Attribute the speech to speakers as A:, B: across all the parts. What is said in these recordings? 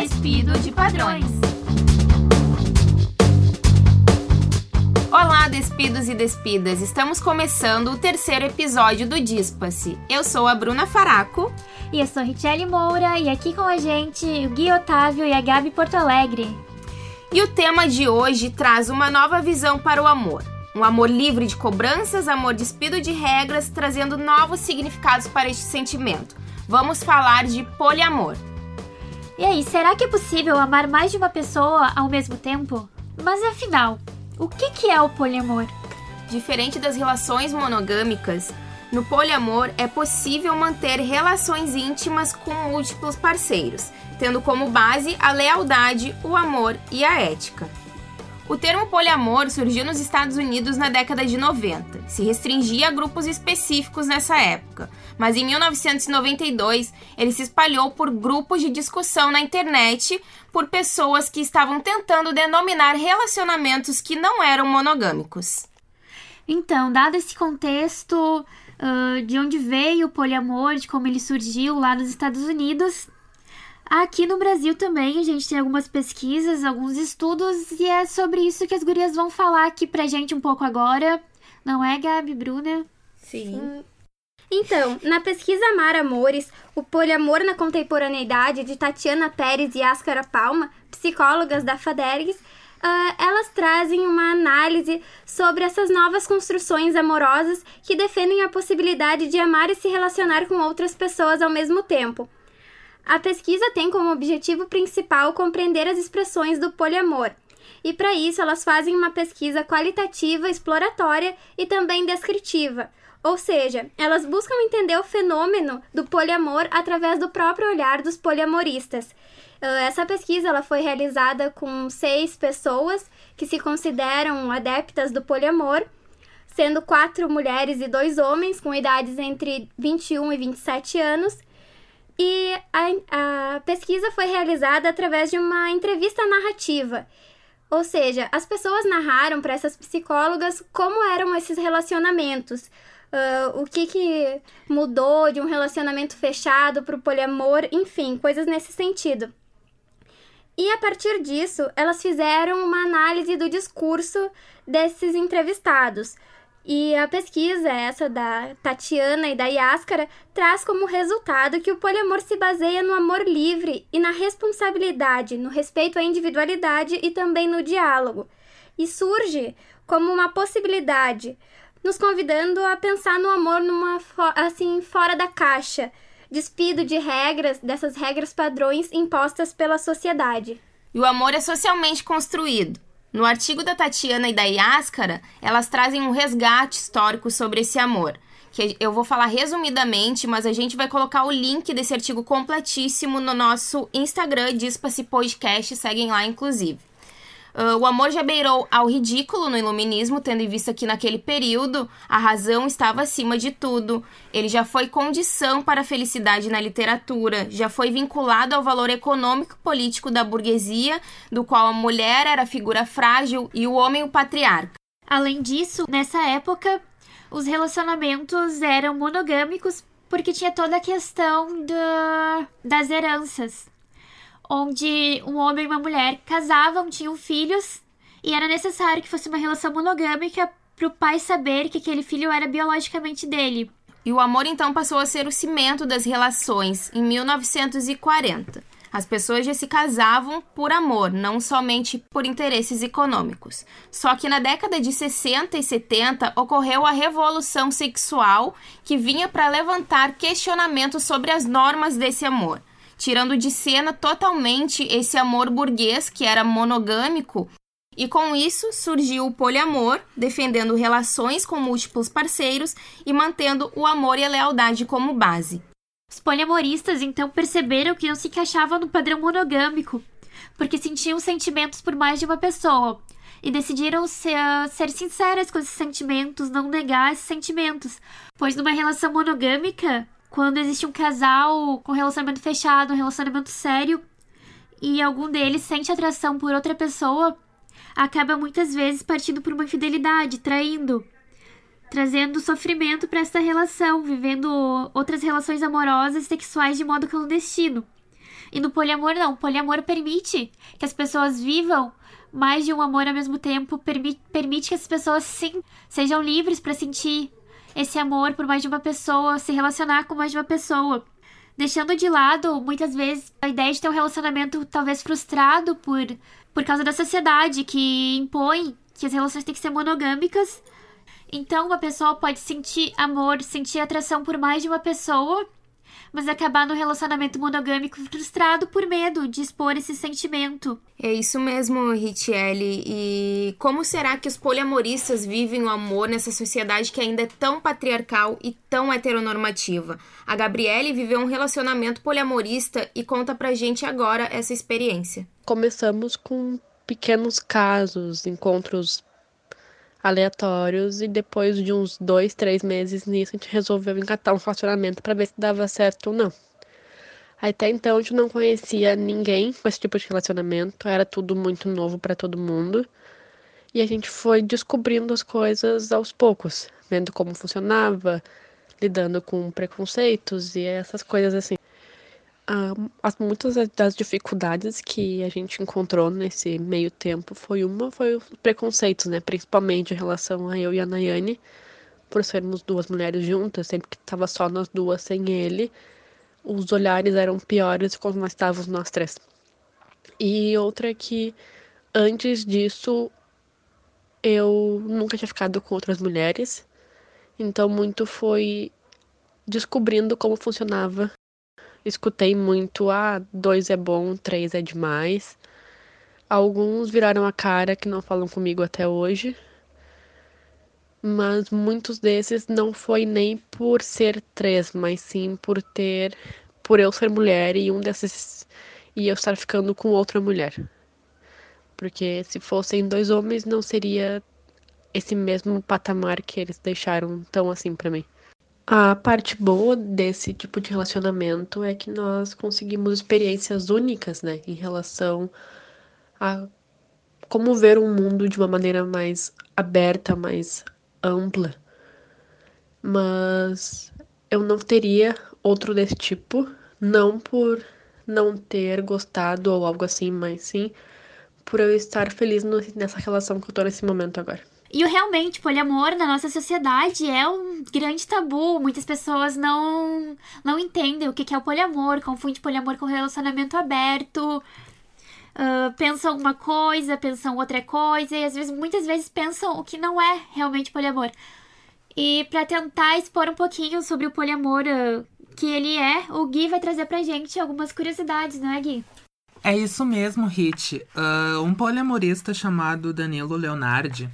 A: despido de padrões. Olá, despidos e despidas! Estamos começando o terceiro episódio do Dispa-se. Eu sou a Bruna Faraco.
B: E eu sou Richelle Moura, e aqui com a gente o Gui Otávio e a Gabi Porto Alegre.
A: E o tema de hoje traz uma nova visão para o amor. Um amor livre de cobranças, amor despido de regras, trazendo novos significados para este sentimento. Vamos falar de poliamor.
B: E aí, será que é possível amar mais de uma pessoa ao mesmo tempo? Mas afinal, o que, que é o poliamor?
A: Diferente das relações monogâmicas, no poliamor é possível manter relações íntimas com múltiplos parceiros, tendo como base a lealdade, o amor e a ética. O termo poliamor surgiu nos Estados Unidos na década de 90. Se restringia a grupos específicos nessa época, mas em 1992 ele se espalhou por grupos de discussão na internet por pessoas que estavam tentando denominar relacionamentos que não eram monogâmicos.
B: Então, dado esse contexto uh, de onde veio o poliamor, de como ele surgiu lá nos Estados Unidos, Aqui no Brasil também a gente tem algumas pesquisas, alguns estudos, e é sobre isso que as gurias vão falar aqui pra gente um pouco agora. Não é, Gabi, Bruna?
C: Sim. Então, na pesquisa Amar Amores, o poliamor na contemporaneidade de Tatiana Pérez e Ascara Palma, psicólogas da FADERGS, uh, elas trazem uma análise sobre essas novas construções amorosas que defendem a possibilidade de amar e se relacionar com outras pessoas ao mesmo tempo. A pesquisa tem como objetivo principal compreender as expressões do poliamor. E para isso, elas fazem uma pesquisa qualitativa, exploratória e também descritiva. Ou seja, elas buscam entender o fenômeno do poliamor através do próprio olhar dos poliamoristas. Ah, essa pesquisa ela foi realizada com seis pessoas que se consideram adeptas do poliamor, sendo quatro mulheres e dois homens com idades entre 21 e 27 anos, e a, a pesquisa foi realizada através de uma entrevista narrativa. Ou seja, as pessoas narraram para essas psicólogas como eram esses relacionamentos, uh, o que, que mudou de um relacionamento fechado para o poliamor, enfim, coisas nesse sentido. E a partir disso, elas fizeram uma análise do discurso desses entrevistados. E a pesquisa, essa da Tatiana e da Yaskara, traz como resultado que o poliamor se baseia no amor livre e na responsabilidade, no respeito à individualidade e também no diálogo. E surge como uma possibilidade, nos convidando a pensar no amor numa assim fora da caixa, despido de regras, dessas regras padrões impostas pela sociedade.
A: E o amor é socialmente construído no artigo da Tatiana e da Yaskara, elas trazem um resgate histórico sobre esse amor. Que eu vou falar resumidamente, mas a gente vai colocar o link desse artigo completíssimo no nosso Instagram, Dispa-se Podcast, seguem lá inclusive. Uh, o amor já beirou ao ridículo no iluminismo, tendo em vista que naquele período a razão estava acima de tudo. Ele já foi condição para a felicidade na literatura, já foi vinculado ao valor econômico e político da burguesia, do qual a mulher era a figura frágil e o homem o patriarca.
B: Além disso, nessa época, os relacionamentos eram monogâmicos porque tinha toda a questão da, das heranças onde um homem e uma mulher casavam, tinham filhos, e era necessário que fosse uma relação monogâmica para o pai saber que aquele filho era biologicamente dele.
A: E o amor então passou a ser o cimento das relações em 1940. As pessoas já se casavam por amor, não somente por interesses econômicos. Só que na década de 60 e 70 ocorreu a revolução sexual que vinha para levantar questionamentos sobre as normas desse amor tirando de cena totalmente esse amor burguês que era monogâmico. E com isso surgiu o poliamor, defendendo relações com múltiplos parceiros e mantendo o amor e a lealdade como base.
B: Os poliamoristas então perceberam que não se encaixavam no padrão monogâmico, porque sentiam sentimentos por mais de uma pessoa, e decidiram ser, ser sinceras com esses sentimentos, não negar esses sentimentos, pois numa relação monogâmica quando existe um casal com relacionamento fechado, um relacionamento sério, e algum deles sente atração por outra pessoa, acaba muitas vezes partindo por uma infidelidade, traindo, trazendo sofrimento para essa relação, vivendo outras relações amorosas e sexuais de modo clandestino. E no poliamor, não. O poliamor permite que as pessoas vivam mais de um amor ao mesmo tempo, permite, que as pessoas sim sejam livres para sentir esse amor por mais de uma pessoa, se relacionar com mais de uma pessoa. Deixando de lado, muitas vezes, a ideia de ter um relacionamento talvez frustrado por, por causa da sociedade que impõe que as relações têm que ser monogâmicas. Então, uma pessoa pode sentir amor, sentir atração por mais de uma pessoa, mas acabar no relacionamento monogâmico frustrado por medo de expor esse sentimento.
A: É isso mesmo, Richelle. E como será que os poliamoristas vivem o amor nessa sociedade que ainda é tão patriarcal e tão heteronormativa? A Gabriele viveu um relacionamento poliamorista e conta pra gente agora essa experiência.
D: Começamos com pequenos casos, encontros aleatórios e depois de uns dois, três meses nisso a gente resolveu engatar um relacionamento para ver se dava certo ou não. Até então a gente não conhecia ninguém com esse tipo de relacionamento, era tudo muito novo para todo mundo. E a gente foi descobrindo as coisas aos poucos, vendo como funcionava, lidando com preconceitos e essas coisas assim as, muitas das dificuldades que a gente encontrou nesse meio tempo foi uma foi os preconceitos, né? Principalmente em relação a eu e a Nayane, por sermos duas mulheres juntas, sempre que estava só nós duas sem ele, os olhares eram piores quando nós estávamos nós três. E outra é que antes disso eu nunca tinha ficado com outras mulheres, então muito foi descobrindo como funcionava escutei muito, ah, dois é bom, três é demais. Alguns viraram a cara que não falam comigo até hoje. Mas muitos desses não foi nem por ser três, mas sim por ter. por eu ser mulher e um desses. e eu estar ficando com outra mulher. Porque se fossem dois homens, não seria esse mesmo patamar que eles deixaram tão assim para mim. A parte boa desse tipo de relacionamento é que nós conseguimos experiências únicas, né, em relação a como ver um mundo de uma maneira mais aberta, mais ampla. Mas eu não teria outro desse tipo, não por não ter gostado ou algo assim, mas sim por eu estar feliz nessa relação que eu tô nesse momento agora.
B: E realmente, poliamor na nossa sociedade é um grande tabu. Muitas pessoas não, não entendem o que é o poliamor, confundem poliamor com relacionamento aberto. Uh, pensam uma coisa, pensam outra coisa, e às vezes, muitas vezes pensam o que não é realmente poliamor. E para tentar expor um pouquinho sobre o poliamor uh, que ele é, o Gui vai trazer pra gente algumas curiosidades, não é, Gui?
E: É isso mesmo, Hit. Uh, um poliamorista chamado Danilo Leonardi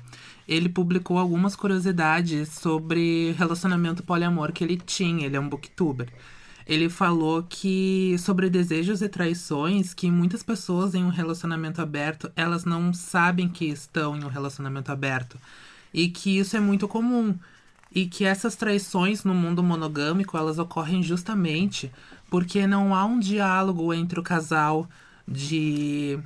E: ele publicou algumas curiosidades sobre relacionamento poliamor que ele tinha. Ele é um booktuber. Ele falou que sobre desejos e traições, que muitas pessoas em um relacionamento aberto, elas não sabem que estão em um relacionamento aberto. E que isso é muito comum. E que essas traições no mundo monogâmico, elas ocorrem justamente porque não há um diálogo entre o casal de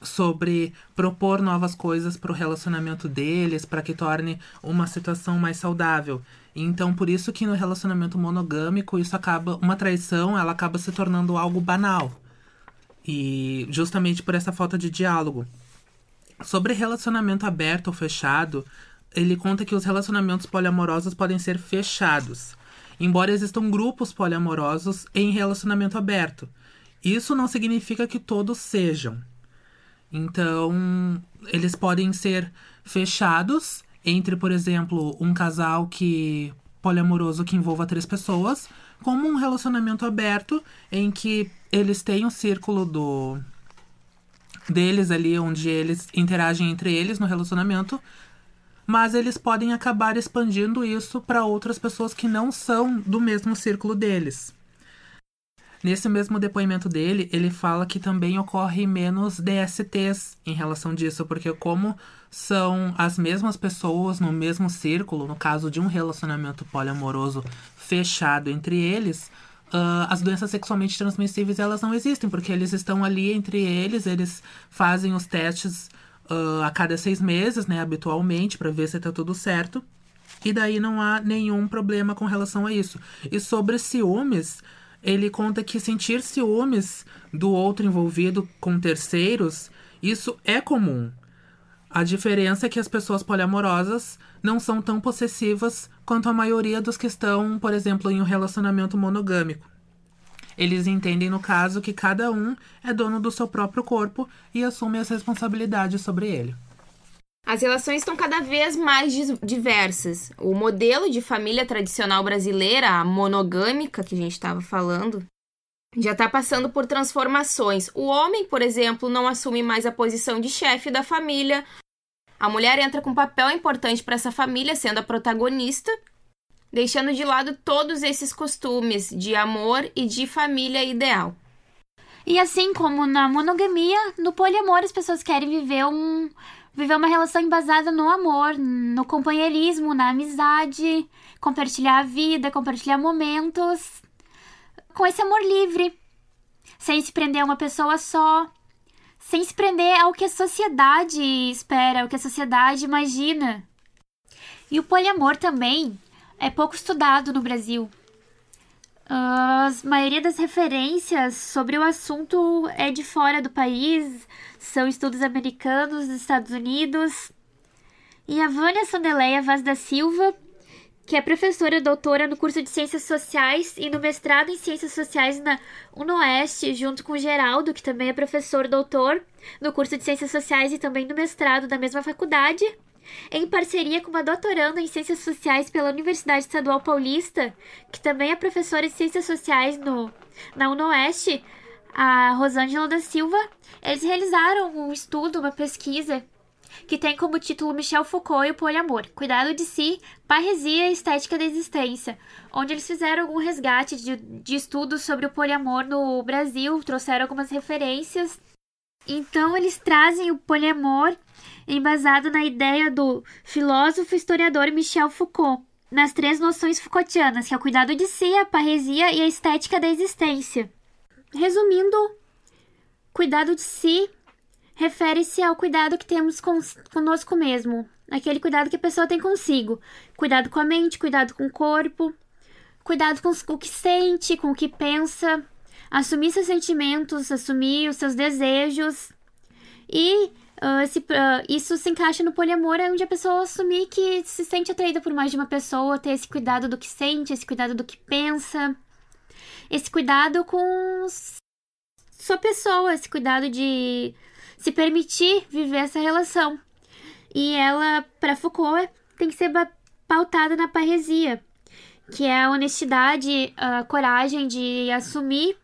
E: sobre propor novas coisas para o relacionamento deles, para que torne uma situação mais saudável. Então, por isso que no relacionamento monogâmico, isso acaba uma traição, ela acaba se tornando algo banal. E justamente por essa falta de diálogo. Sobre relacionamento aberto ou fechado, ele conta que os relacionamentos poliamorosos podem ser fechados, embora existam grupos poliamorosos em relacionamento aberto. Isso não significa que todos sejam. Então, eles podem ser fechados entre, por exemplo, um casal que poliamoroso que envolva três pessoas, como um relacionamento aberto em que eles têm um círculo do deles ali onde eles interagem entre eles no relacionamento, mas eles podem acabar expandindo isso para outras pessoas que não são do mesmo círculo deles. Nesse mesmo depoimento dele, ele fala que também ocorre menos DSTs em relação disso, porque como são as mesmas pessoas no mesmo círculo, no caso de um relacionamento poliamoroso fechado entre eles, uh, as doenças sexualmente transmissíveis elas não existem, porque eles estão ali entre eles, eles fazem os testes uh, a cada seis meses, né, habitualmente, para ver se está tudo certo. E daí não há nenhum problema com relação a isso. E sobre ciúmes, ele conta que sentir ciúmes do outro envolvido com terceiros, isso é comum. A diferença é que as pessoas poliamorosas não são tão possessivas quanto a maioria dos que estão, por exemplo, em um relacionamento monogâmico. Eles entendem, no caso, que cada um é dono do seu próprio corpo e assume as responsabilidades sobre ele.
A: As relações estão cada vez mais diversas. O modelo de família tradicional brasileira, a monogâmica que a gente estava falando, já está passando por transformações. O homem, por exemplo, não assume mais a posição de chefe da família. A mulher entra com um papel importante para essa família, sendo a protagonista, deixando de lado todos esses costumes de amor e de família ideal.
B: E assim como na monogamia, no poliamor as pessoas querem viver um viver uma relação embasada no amor, no companheirismo, na amizade, compartilhar a vida, compartilhar momentos com esse amor livre, sem se prender a uma pessoa só, sem se prender ao que a sociedade espera, ao que a sociedade imagina. E o poliamor também é pouco estudado no Brasil. A maioria das referências sobre o assunto é de fora do país, são estudos americanos dos Estados Unidos. E a Vânia Sandeleia Vaz da Silva, que é professora doutora no curso de Ciências Sociais e no mestrado em Ciências Sociais na UNOeste, junto com Geraldo, que também é professor doutor no curso de Ciências Sociais e também no mestrado da mesma faculdade em parceria com uma doutoranda em Ciências Sociais pela Universidade Estadual Paulista, que também é professora de Ciências Sociais no, na UNOeste, a Rosângela da Silva, eles realizaram um estudo, uma pesquisa, que tem como título Michel Foucault e o Poliamor, Cuidado de Si, Parresia e Estética da Existência, onde eles fizeram algum resgate de, de estudos sobre o poliamor no Brasil, trouxeram algumas referências. Então, eles trazem o poliamor embasado na ideia do filósofo historiador Michel Foucault, nas três noções Foucaultianas, que é o cuidado de si, a parresia e a estética da existência. Resumindo, cuidado de si refere-se ao cuidado que temos com, conosco mesmo, aquele cuidado que a pessoa tem consigo. Cuidado com a mente, cuidado com o corpo, cuidado com o que sente, com o que pensa, assumir seus sentimentos, assumir os seus desejos e Uh, se, uh, isso se encaixa no poliamor, é onde a pessoa assumir que se sente atraída por mais de uma pessoa, ter esse cuidado do que sente, esse cuidado do que pensa, esse cuidado com sua pessoa, esse cuidado de se permitir viver essa relação. E ela, para Foucault, tem que ser pautada na parresia, que é a honestidade, a coragem de assumir,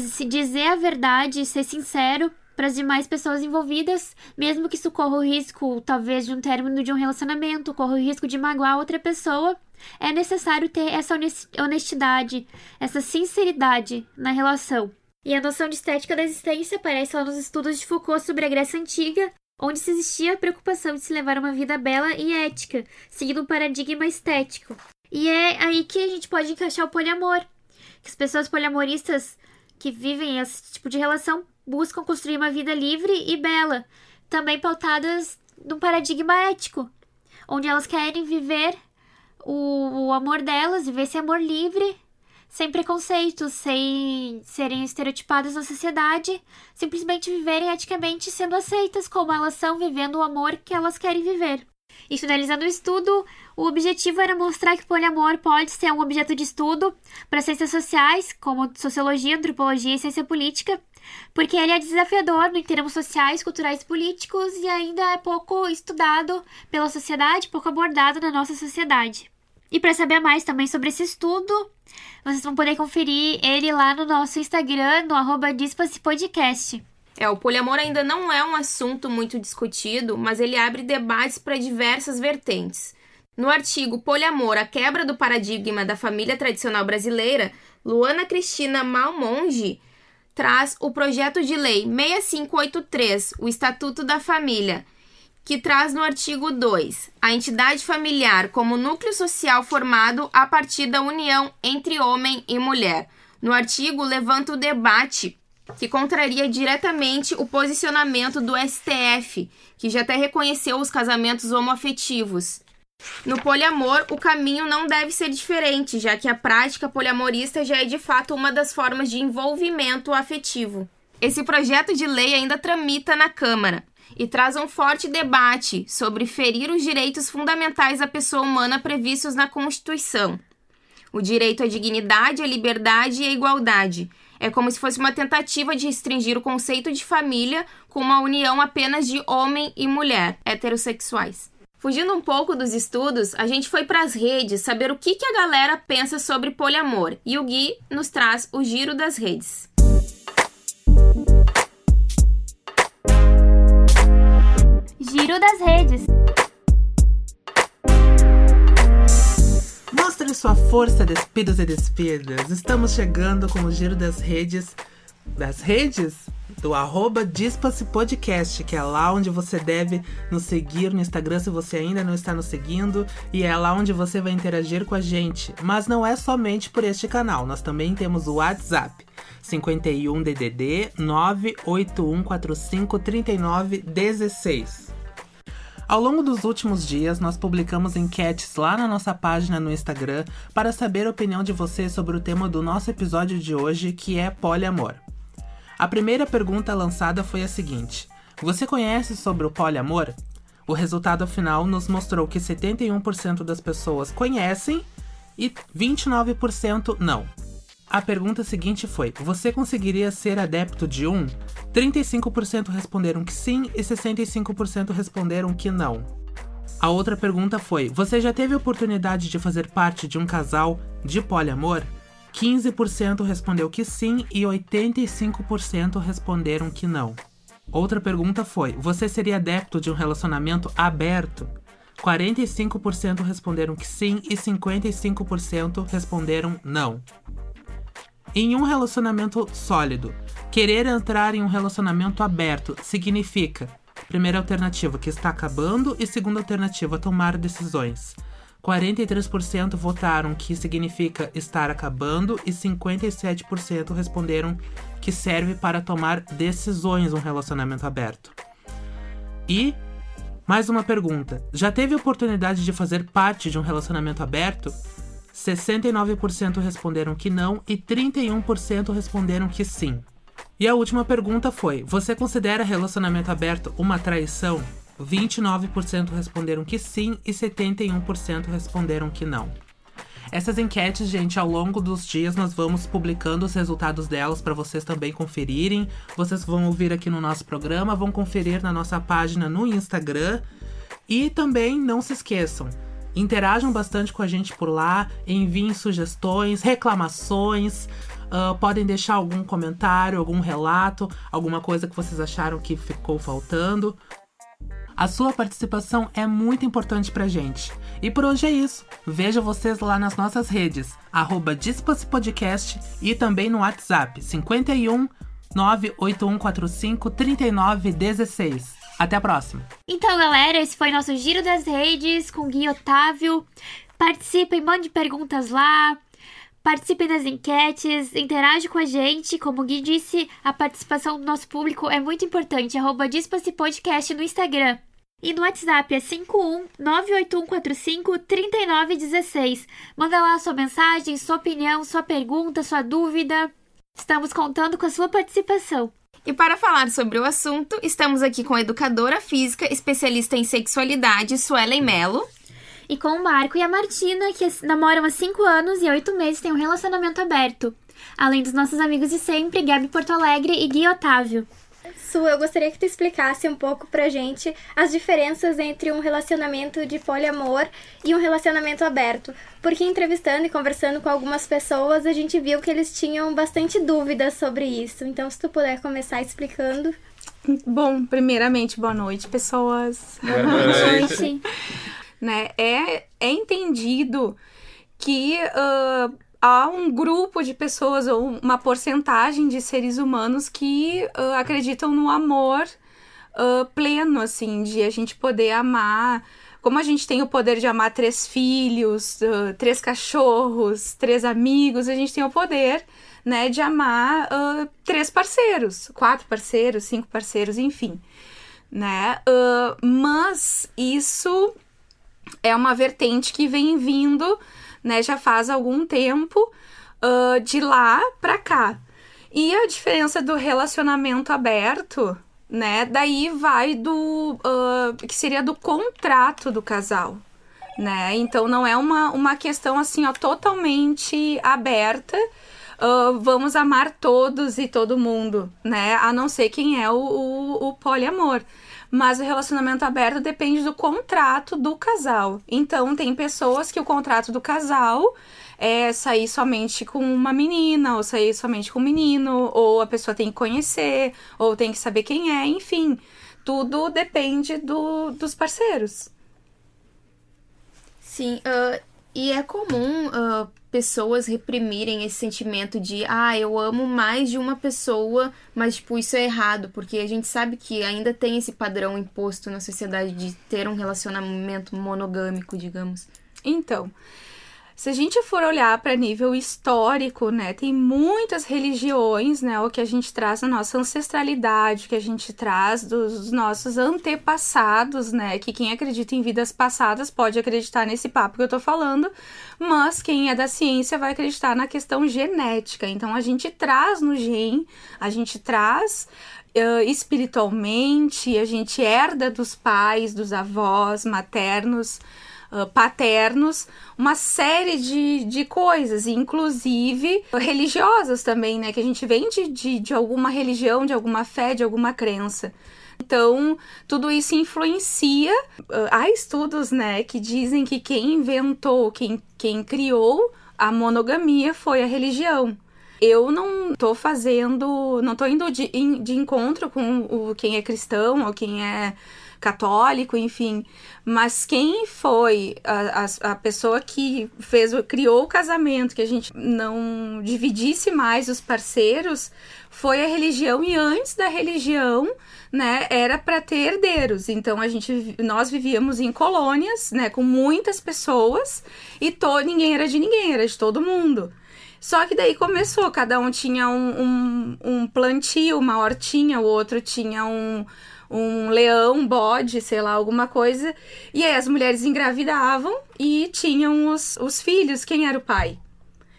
B: se dizer a verdade, ser sincero para as demais pessoas envolvidas, mesmo que isso corra o risco, talvez, de um término de um relacionamento, corra o risco de magoar outra pessoa, é necessário ter essa honestidade, essa sinceridade na relação. E a noção de estética da existência aparece lá nos estudos de Foucault sobre a Grécia Antiga, onde se existia a preocupação de se levar uma vida bela e ética, seguindo um paradigma estético. E é aí que a gente pode encaixar o poliamor. Que as pessoas poliamoristas que vivem esse tipo de relação buscam construir uma vida livre e bela, também pautadas num paradigma ético, onde elas querem viver o, o amor delas, viver esse amor livre, sem preconceitos, sem serem estereotipadas na sociedade, simplesmente viverem eticamente sendo aceitas como elas são, vivendo o amor que elas querem viver. E finalizando o estudo, o objetivo era mostrar que o poliamor pode ser um objeto de estudo para ciências sociais, como sociologia, antropologia e ciência política, porque ele é desafiador em termos sociais, culturais e políticos e ainda é pouco estudado pela sociedade, pouco abordado na nossa sociedade. E para saber mais também sobre esse estudo, vocês vão poder conferir ele lá no nosso Instagram, no arroba Podcast.
A: É, o poliamor ainda não é um assunto muito discutido, mas ele abre debates para diversas vertentes. No artigo Poliamor, a quebra do paradigma da família tradicional brasileira, Luana Cristina Malmonge traz o projeto de lei 6583, o Estatuto da Família, que traz no artigo 2 a entidade familiar como núcleo social formado a partir da união entre homem e mulher. No artigo, levanta o debate que contraria diretamente o posicionamento do STF, que já até reconheceu os casamentos homoafetivos. No poliamor, o caminho não deve ser diferente, já que a prática poliamorista já é de fato uma das formas de envolvimento afetivo. Esse projeto de lei ainda tramita na Câmara e traz um forte debate sobre ferir os direitos fundamentais da pessoa humana previstos na Constituição. O direito à dignidade, à liberdade e à igualdade. É como se fosse uma tentativa de restringir o conceito de família com uma união apenas de homem e mulher heterossexuais. Fugindo um pouco dos estudos, a gente foi para as redes saber o que, que a galera pensa sobre poliamor e o Gui nos traz o giro das redes.
B: Giro das redes.
E: Mostre sua força, despidos e despidas. Estamos chegando com o giro das redes. Das redes? Do arroba Podcast, que é lá onde você deve nos seguir no Instagram se você ainda não está nos seguindo. E é lá onde você vai interagir com a gente. Mas não é somente por este canal, nós também temos o WhatsApp. 51 DDD 98145 3916. Ao longo dos últimos dias, nós publicamos enquetes lá na nossa página no Instagram para saber a opinião de vocês sobre o tema do nosso episódio de hoje, que é poliamor. A primeira pergunta lançada foi a seguinte: Você conhece sobre o poliamor? O resultado final nos mostrou que 71% das pessoas conhecem e 29% não. A pergunta seguinte foi: Você conseguiria ser adepto de um? 35% responderam que sim e 65% responderam que não. A outra pergunta foi: Você já teve oportunidade de fazer parte de um casal de poliamor? 15% respondeu que sim e 85% responderam que não. Outra pergunta foi: Você seria adepto de um relacionamento aberto? 45% responderam que sim e 55% responderam não. Em um relacionamento sólido, querer entrar em um relacionamento aberto significa: primeira alternativa, que está acabando, e segunda alternativa, tomar decisões. 43% votaram que significa estar acabando e 57% responderam que serve para tomar decisões um relacionamento aberto. E mais uma pergunta: já teve oportunidade de fazer parte de um relacionamento aberto? 69% responderam que não e 31% responderam que sim. E a última pergunta foi: Você considera relacionamento aberto uma traição? 29% responderam que sim e 71% responderam que não. Essas enquetes, gente, ao longo dos dias nós vamos publicando os resultados delas para vocês também conferirem. Vocês vão ouvir aqui no nosso programa, vão conferir na nossa página no Instagram. E também não se esqueçam, Interajam bastante com a gente por lá, enviem sugestões, reclamações. Uh, podem deixar algum comentário, algum relato, alguma coisa que vocês acharam que ficou faltando. A sua participação é muito importante pra gente. E por hoje é isso. Vejo vocês lá nas nossas redes, arroba Podcast e também no WhatsApp 51 98145 3916. Até a próxima.
B: Então, galera, esse foi nosso Giro das Redes com Gui Otávio. Participem, mande perguntas lá. Participem das enquetes, interage com a gente. Como o Gui disse, a participação do nosso público é muito importante. Arroba Podcast no Instagram. E no WhatsApp é 51-98145-3916. Manda lá sua mensagem, sua opinião, sua pergunta, sua dúvida. Estamos contando com a sua participação.
A: E para falar sobre o assunto, estamos aqui com a educadora física, especialista em sexualidade, Suelen Melo.
B: E com o Marco e a Martina, que namoram há 5 anos e 8 meses têm um relacionamento aberto. Além dos nossos amigos de sempre, Gabi Porto Alegre e Gui Otávio.
C: Su, eu gostaria que tu explicasse um pouco pra gente as diferenças entre um relacionamento de poliamor e um relacionamento aberto. Porque entrevistando e conversando com algumas pessoas, a gente viu que eles tinham bastante dúvidas sobre isso. Então, se tu puder começar explicando.
F: Bom, primeiramente, boa noite, pessoas.
B: Boa noite.
F: né? é, é entendido que uh, há um grupo de pessoas ou uma porcentagem de seres humanos que uh, acreditam no amor uh, pleno, assim, de a gente poder amar. Como a gente tem o poder de amar três filhos, uh, três cachorros, três amigos, a gente tem o poder, né, de amar três parceiros, quatro parceiros, cinco parceiros, enfim, né? mas isso é uma vertente que vem vindo, né, já faz algum tempo, uh, de lá pra cá. E a diferença do relacionamento aberto, né, daí vai do. Uh, que seria do contrato do casal. Né? Então não é uma, uma questão assim, ó, totalmente aberta. Uh, vamos amar todos e todo mundo, né? A não ser quem é o, o, o poliamor mas o relacionamento aberto depende do contrato do casal. Então, tem pessoas que o contrato do casal é sair somente com uma menina, ou sair somente com um menino, ou a pessoa tem que conhecer, ou tem que saber quem é, enfim. Tudo depende do, dos parceiros.
A: Sim, uh, e é comum uh, pessoas reprimirem esse sentimento de ah, eu amo mais de uma pessoa, mas tipo, isso é errado, porque a gente sabe que ainda tem esse padrão imposto na sociedade de ter um relacionamento monogâmico, digamos.
F: Então, se a gente for olhar para nível histórico, né, tem muitas religiões, né, o que a gente traz da nossa ancestralidade, o que a gente traz dos nossos antepassados, né, que quem acredita em vidas passadas pode acreditar nesse papo que eu tô falando, mas quem é da ciência vai acreditar na questão genética. Então a gente traz no gene, a gente traz Uh, espiritualmente, a gente herda dos pais, dos avós maternos, paternos, uma série de, de coisas, inclusive religiosas também, né? Que a gente vem de, de, de alguma religião, de alguma fé, de alguma crença. Então, tudo isso influencia. Há estudos, né, que dizem que quem inventou, quem, quem criou a monogamia foi a religião. Eu não tô fazendo, não tô indo de, de encontro com o, quem é cristão ou quem é católico, enfim. Mas quem foi a, a, a, pessoa que fez, criou o casamento, que a gente não dividisse mais os parceiros, foi a religião. E antes da religião, né, era para ter herdeiros. Então a gente, nós vivíamos em colônias, né, com muitas pessoas e to, ninguém era de ninguém, era de todo mundo. Só que daí começou, cada um tinha um, um, um plantio, uma hortinha, o outro tinha um, um leão, um bode, sei lá, alguma coisa. E aí as mulheres engravidavam e tinham os, os filhos. Quem era o pai?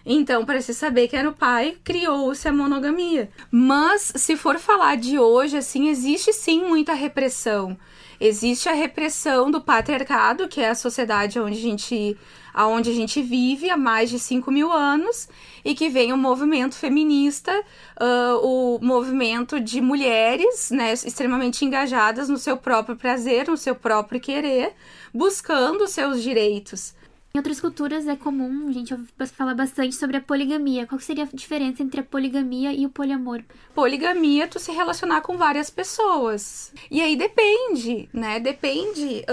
F: Então, para se saber quem era o pai, criou-se a monogamia. Mas, se for falar de hoje, assim, existe sim muita repressão. Existe a repressão do patriarcado, que é a sociedade onde a gente, onde a gente vive há mais de 5 mil anos, e que vem o movimento feminista, uh, o movimento de mulheres né, extremamente engajadas no seu próprio prazer, no seu próprio querer, buscando seus direitos.
B: Em outras culturas é comum gente falar bastante sobre a poligamia. Qual seria a diferença entre a poligamia e o poliamor?
F: Poligamia, tu se relacionar com várias pessoas. E aí depende, né? Depende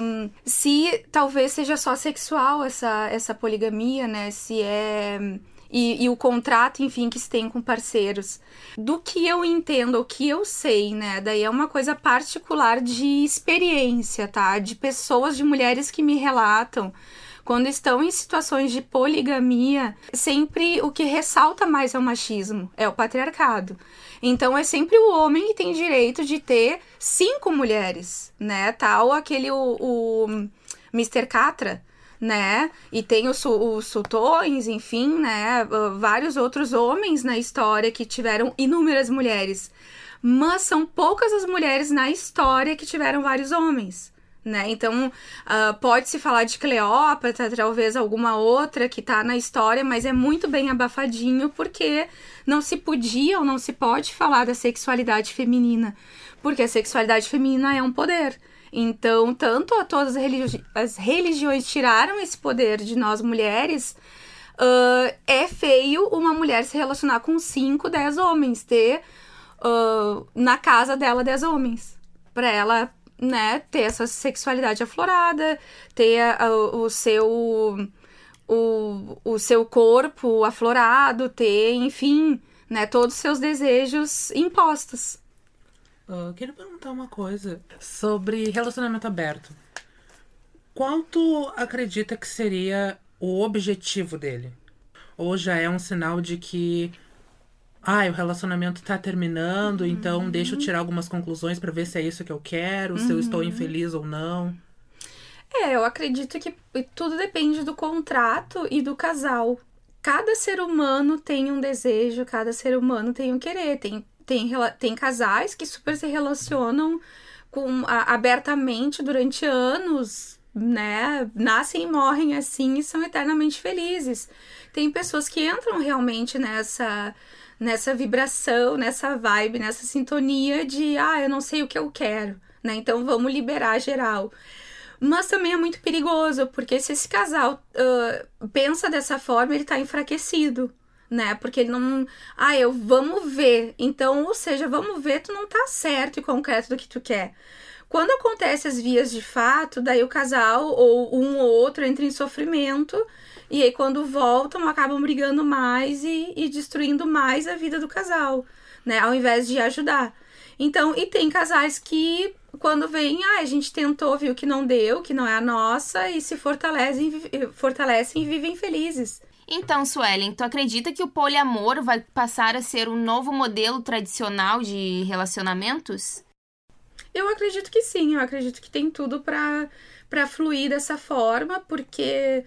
F: um, se talvez seja só sexual essa, essa poligamia, né? Se é. E, e, o contrato, enfim, que se tem com parceiros. Do que eu entendo, o que eu sei, né? Daí é uma coisa particular de experiência, tá? De pessoas, de mulheres que me relatam quando estão em situações de poligamia, sempre o que ressalta mais é o machismo, é o patriarcado. Então é sempre o homem que tem direito de ter cinco mulheres, né? Tal aquele o, o Mr. Catra, né? E tem os, sultões, enfim, né? Vários outros homens na história que tiveram inúmeras mulheres. Mas são poucas as mulheres na história que tiveram vários homens né? Então, uh, pode-se falar de Cleópatra, talvez alguma outra que tá na história, mas é muito bem abafadinho porque não se podia ou não se pode falar da sexualidade feminina, porque a sexualidade feminina é um poder. Então, tanto a todas as, religi as religiões tiraram esse poder de nós mulheres, uh, é feio uma mulher se relacionar com 5, 10 homens, ter uh, na casa dela 10 homens. Pra ela né, ter essa sexualidade aflorada, ter a, o seu o, o seu corpo aflorado, ter, enfim, né, todos os seus desejos impostos.
E: Uh, queria perguntar uma coisa sobre relacionamento aberto. Qual tu acredita que seria o objetivo dele? Ou já é um sinal de que ah, o relacionamento tá terminando, uhum. então deixa eu tirar algumas conclusões para ver se é isso que eu quero, uhum. se eu estou uhum. infeliz ou não.
F: É, eu acredito que tudo depende do contrato e do casal. Cada ser humano tem um desejo, cada ser humano tem um querer. Tem, tem, tem casais que super se relacionam com a, abertamente durante anos, né? Nascem e morrem assim e são eternamente felizes. Tem pessoas que entram realmente nessa nessa vibração, nessa vibe, nessa sintonia de ah, eu não sei o que eu quero, né? Então vamos liberar geral. Mas também é muito perigoso, porque se esse casal uh, pensa dessa forma, ele tá enfraquecido, né? Porque ele não. Ah, eu vamos ver. Então, ou seja, vamos ver, tu não tá certo e concreto do que tu quer. Quando acontece as vias de fato, daí o casal ou um ou outro entra em sofrimento. E aí, quando voltam, acabam brigando mais e, e destruindo mais a vida do casal, né? Ao invés de ajudar. Então, e tem casais que quando vem, ah, a gente tentou, viu que não deu, que não é a nossa, e se fortalecem, fortalecem e vivem felizes.
A: Então, Suelen, tu acredita que o poliamor vai passar a ser um novo modelo tradicional de relacionamentos?
F: Eu acredito que sim, eu acredito que tem tudo para fluir dessa forma, porque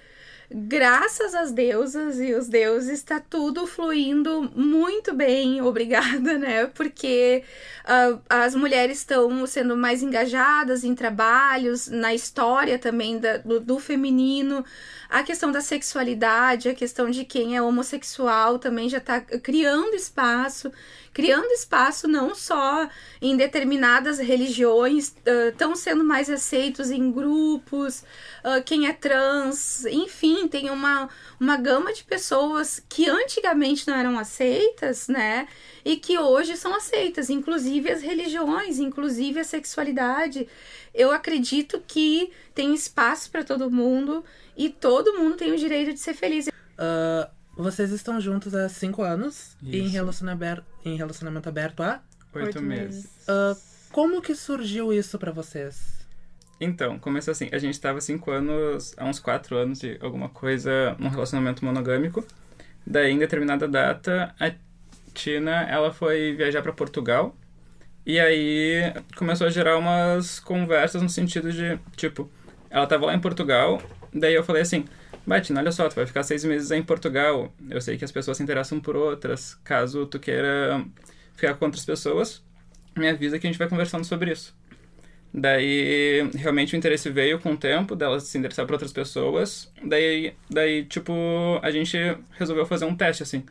F: graças às deusas e os deuses, está tudo fluindo muito bem, obrigada, né? Porque uh, as mulheres estão sendo mais engajadas em trabalhos, na história também da, do, do feminino a questão da sexualidade, a questão de quem é homossexual também já está criando espaço, criando espaço não só em determinadas religiões, estão uh, sendo mais aceitos em grupos, uh, quem é trans, enfim, tem uma, uma gama de pessoas que antigamente não eram aceitas, né? E que hoje são aceitas, inclusive as religiões, inclusive a sexualidade. Eu acredito que tem espaço para todo mundo e todo mundo tem o direito de ser feliz.
E: Uh, vocês estão juntos há cinco anos e em, relaciona em relacionamento aberto há
G: oito, oito meses.
E: Uh, como que surgiu isso para vocês?
G: Então, começou assim, a gente estava cinco anos, há uns quatro anos de alguma coisa, num relacionamento monogâmico. Daí, em determinada data, a Tina, ela foi viajar para Portugal. E aí começou a gerar umas conversas no sentido de, tipo, ela tava lá em Portugal, daí eu falei assim, Batina, olha só, tu vai ficar seis meses em Portugal. Eu sei que as pessoas se interessam por outras. Caso tu queira ficar com outras pessoas, me avisa que a gente vai conversando sobre isso. Daí, realmente o interesse veio com o tempo dela se interessar por outras pessoas. Daí, daí, tipo, a gente resolveu fazer um teste, assim.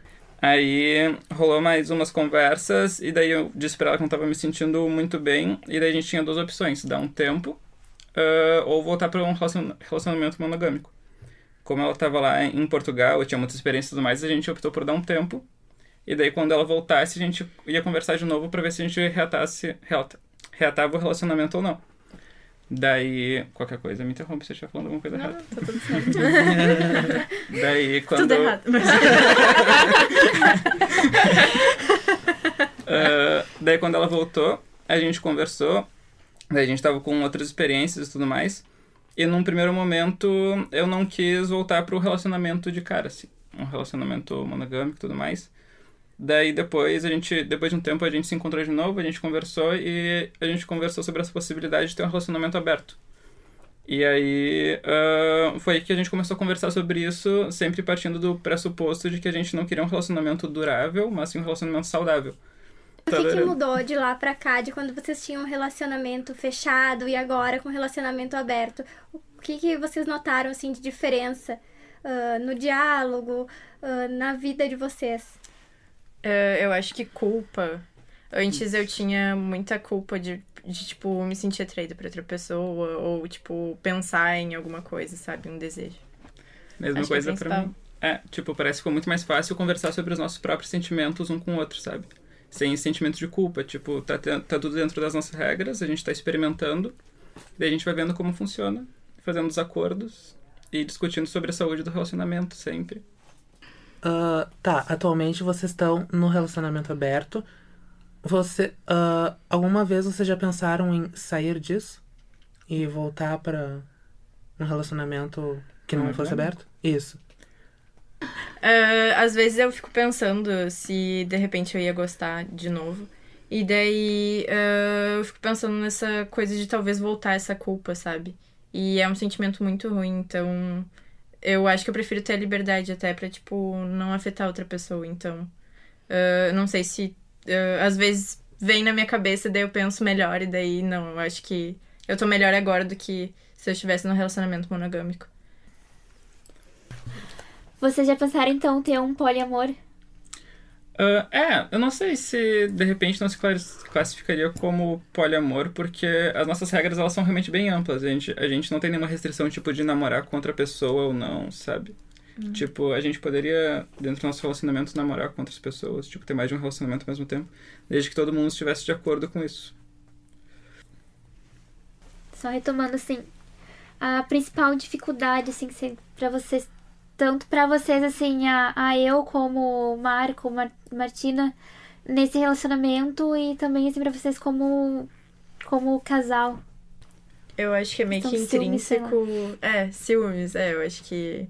G: Aí rolou mais umas conversas e daí eu disse pra ela que não tava me sentindo muito bem. E daí a gente tinha duas opções, dar um tempo uh, ou voltar para um relacionamento monogâmico. Como ela estava lá em Portugal, tinha muita experiência e tudo mais, a gente optou por dar um tempo. E daí, quando ela voltasse, a gente ia conversar de novo para ver se a gente reatasse, reata, reatava o relacionamento ou não. Daí, qualquer coisa, me interrompe se eu estiver falando alguma coisa
B: não,
G: errada.
B: Tá tudo certo.
G: daí, quando...
B: Tudo errado.
G: uh, daí, quando ela voltou, a gente conversou Daí a gente tava com outras experiências e tudo mais. E num primeiro momento eu não quis voltar pro relacionamento de cara, assim. Um relacionamento monogâmico e tudo mais. Daí depois a gente, depois de um tempo a gente se encontrou de novo, a gente conversou e a gente conversou sobre essa possibilidade de ter um relacionamento aberto. E aí uh, foi que a gente começou a conversar sobre isso, sempre partindo do pressuposto de que a gente não queria um relacionamento durável, mas sim um relacionamento saudável.
C: O que, que mudou de lá pra cá, de quando vocês tinham um relacionamento fechado e agora com relacionamento aberto? O que, que vocês notaram, assim, de diferença uh, no diálogo, uh, na vida de vocês?
H: Uh, eu acho que culpa. Antes eu tinha muita culpa de, de, tipo, me sentir atraída por outra pessoa ou, tipo, pensar em alguma coisa, sabe? Um desejo.
G: Mesma acho é coisa é pra mim. É, tipo, parece que ficou muito mais fácil conversar sobre os nossos próprios sentimentos um com o outro, sabe? Sem sentimento de culpa. Tipo, tá, tá tudo dentro das nossas regras, a gente tá experimentando, daí a gente vai vendo como funciona, fazendo os acordos e discutindo sobre a saúde do relacionamento sempre.
E: Uh, tá, atualmente vocês estão no relacionamento aberto. Você, uh, alguma vez vocês já pensaram em sair disso e voltar para um relacionamento que não, não fosse aberto? Isso.
H: Uh, às vezes eu fico pensando se de repente eu ia gostar de novo. E daí uh, eu fico pensando nessa coisa de talvez voltar essa culpa, sabe? E é um sentimento muito ruim, então eu acho que eu prefiro ter a liberdade até pra, tipo, não afetar outra pessoa. Então, uh, não sei se uh, às vezes vem na minha cabeça, daí eu penso melhor, e daí não, eu acho que eu tô melhor agora do que se eu estivesse num relacionamento monogâmico.
B: Vocês já pensaram então ter um poliamor?
G: Uh, é, eu não sei se de repente não se classificaria como poliamor, porque as nossas regras elas são realmente bem amplas. A gente, a gente não tem nenhuma restrição tipo de namorar com outra pessoa ou não, sabe? Hum. Tipo, a gente poderia, dentro do nosso relacionamento, namorar com outras pessoas, tipo, ter mais de um relacionamento ao mesmo tempo, desde que todo mundo estivesse de acordo com isso.
B: Só retomando assim, a principal dificuldade assim para vocês tanto para vocês, assim, a, a eu como Marco, Mar, Martina, nesse relacionamento e também, assim, pra vocês como, como casal.
H: Eu acho que é meio então, que intrínseco. Ciúmes, é, ciúmes, é, eu acho que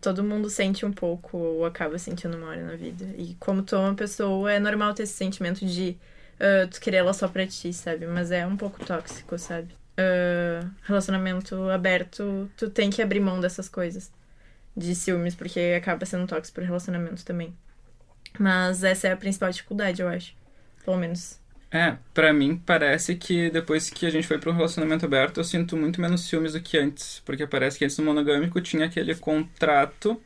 H: todo mundo sente um pouco ou acaba sentindo uma hora na vida. E como tu é uma pessoa, é normal ter esse sentimento de uh, tu querer ela só pra ti, sabe? Mas é um pouco tóxico, sabe? Uh, relacionamento aberto, tu tem que abrir mão dessas coisas de ciúmes, porque acaba sendo tóxico pro relacionamento também. Mas essa é a principal dificuldade, eu acho. Pelo menos.
G: É, para mim parece que depois que a gente foi para um relacionamento aberto, eu sinto muito menos ciúmes do que antes, porque parece que antes no monogâmico tinha aquele contrato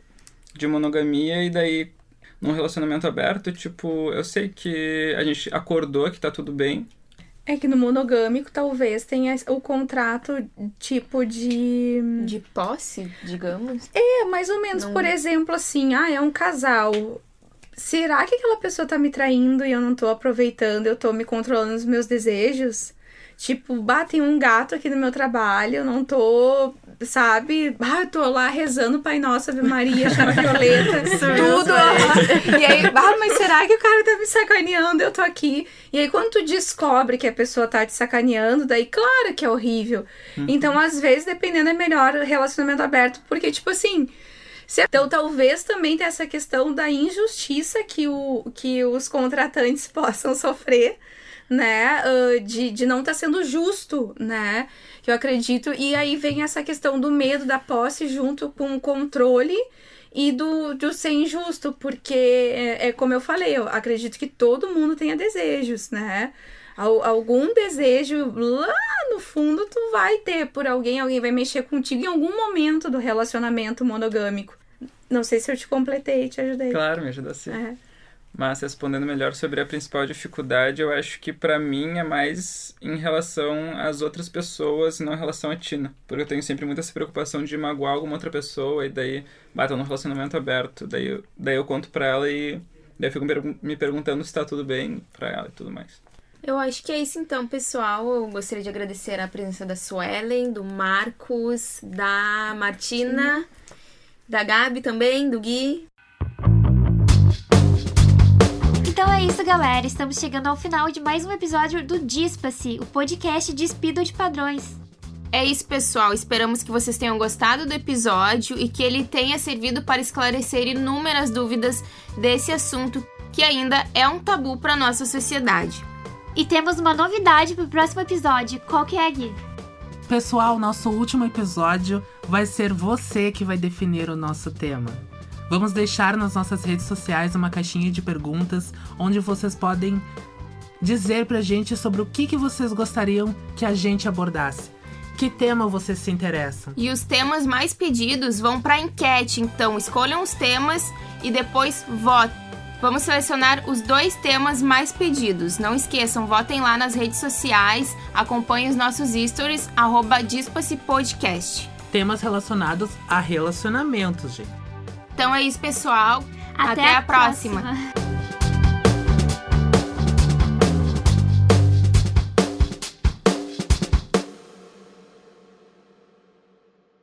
G: de monogamia e daí num relacionamento aberto, tipo, eu sei que a gente acordou que tá tudo bem,
F: é que no monogâmico talvez tenha o contrato tipo de.
A: De posse, digamos?
F: É, mais ou menos. Não... Por exemplo, assim, ah, é um casal. Será que aquela pessoa tá me traindo e eu não tô aproveitando, eu tô me controlando os meus desejos? Tipo, batem um gato aqui no meu trabalho, eu não tô, sabe? Ah, eu tô lá rezando Pai Nosso, Ave Maria, chama Violeta, tudo. Ó. E aí, ah, mas será que o cara tá me sacaneando? Eu tô aqui. E aí, quando tu descobre que a pessoa tá te sacaneando, daí, claro que é horrível. Uhum. Então, às vezes, dependendo, é melhor relacionamento aberto, porque, tipo assim. Então, talvez também tenha essa questão da injustiça que, o, que os contratantes possam sofrer né, uh, de, de não estar tá sendo justo, né, eu acredito, e aí vem essa questão do medo da posse junto com o controle e do, do ser injusto, porque é, é como eu falei, eu acredito que todo mundo tenha desejos, né, algum desejo lá no fundo tu vai ter por alguém, alguém vai mexer contigo em algum momento do relacionamento monogâmico. Não sei se eu te completei, te ajudei.
G: Claro, me ajudou sim. É. Mas respondendo melhor sobre a principal dificuldade, eu acho que para mim é mais em relação às outras pessoas não em relação a Tina. Porque eu tenho sempre muita essa preocupação de magoar alguma outra pessoa e daí bater num relacionamento aberto. Daí, eu, daí eu conto pra ela e daí eu fico me perguntando se tá tudo bem pra ela e tudo mais.
A: Eu acho que é isso então, pessoal. Eu gostaria de agradecer a presença da Suelen, do Marcos, da Martina, Sim. da Gabi também, do Gui.
B: Então é isso, galera. Estamos chegando ao final de mais um episódio do Dispa-se, o podcast Despido de Padrões.
A: É isso, pessoal. Esperamos que vocês tenham gostado do episódio e que ele tenha servido para esclarecer inúmeras dúvidas desse assunto que ainda é um tabu para nossa sociedade.
B: E temos uma novidade para o próximo episódio. Qual que é, Gui?
E: Pessoal, nosso último episódio vai ser você que vai definir o nosso tema. Vamos deixar nas nossas redes sociais uma caixinha de perguntas onde vocês podem dizer pra gente sobre o que, que vocês gostariam que a gente abordasse. Que tema vocês se interessam?
A: E os temas mais pedidos vão para enquete, então escolham os temas e depois votem. Vamos selecionar os dois temas mais pedidos. Não esqueçam, votem lá nas redes sociais, acompanhem os nossos stories, arroba Podcast.
E: Temas relacionados a relacionamentos, gente.
A: Então é isso, pessoal. Até, Até a próxima. próxima.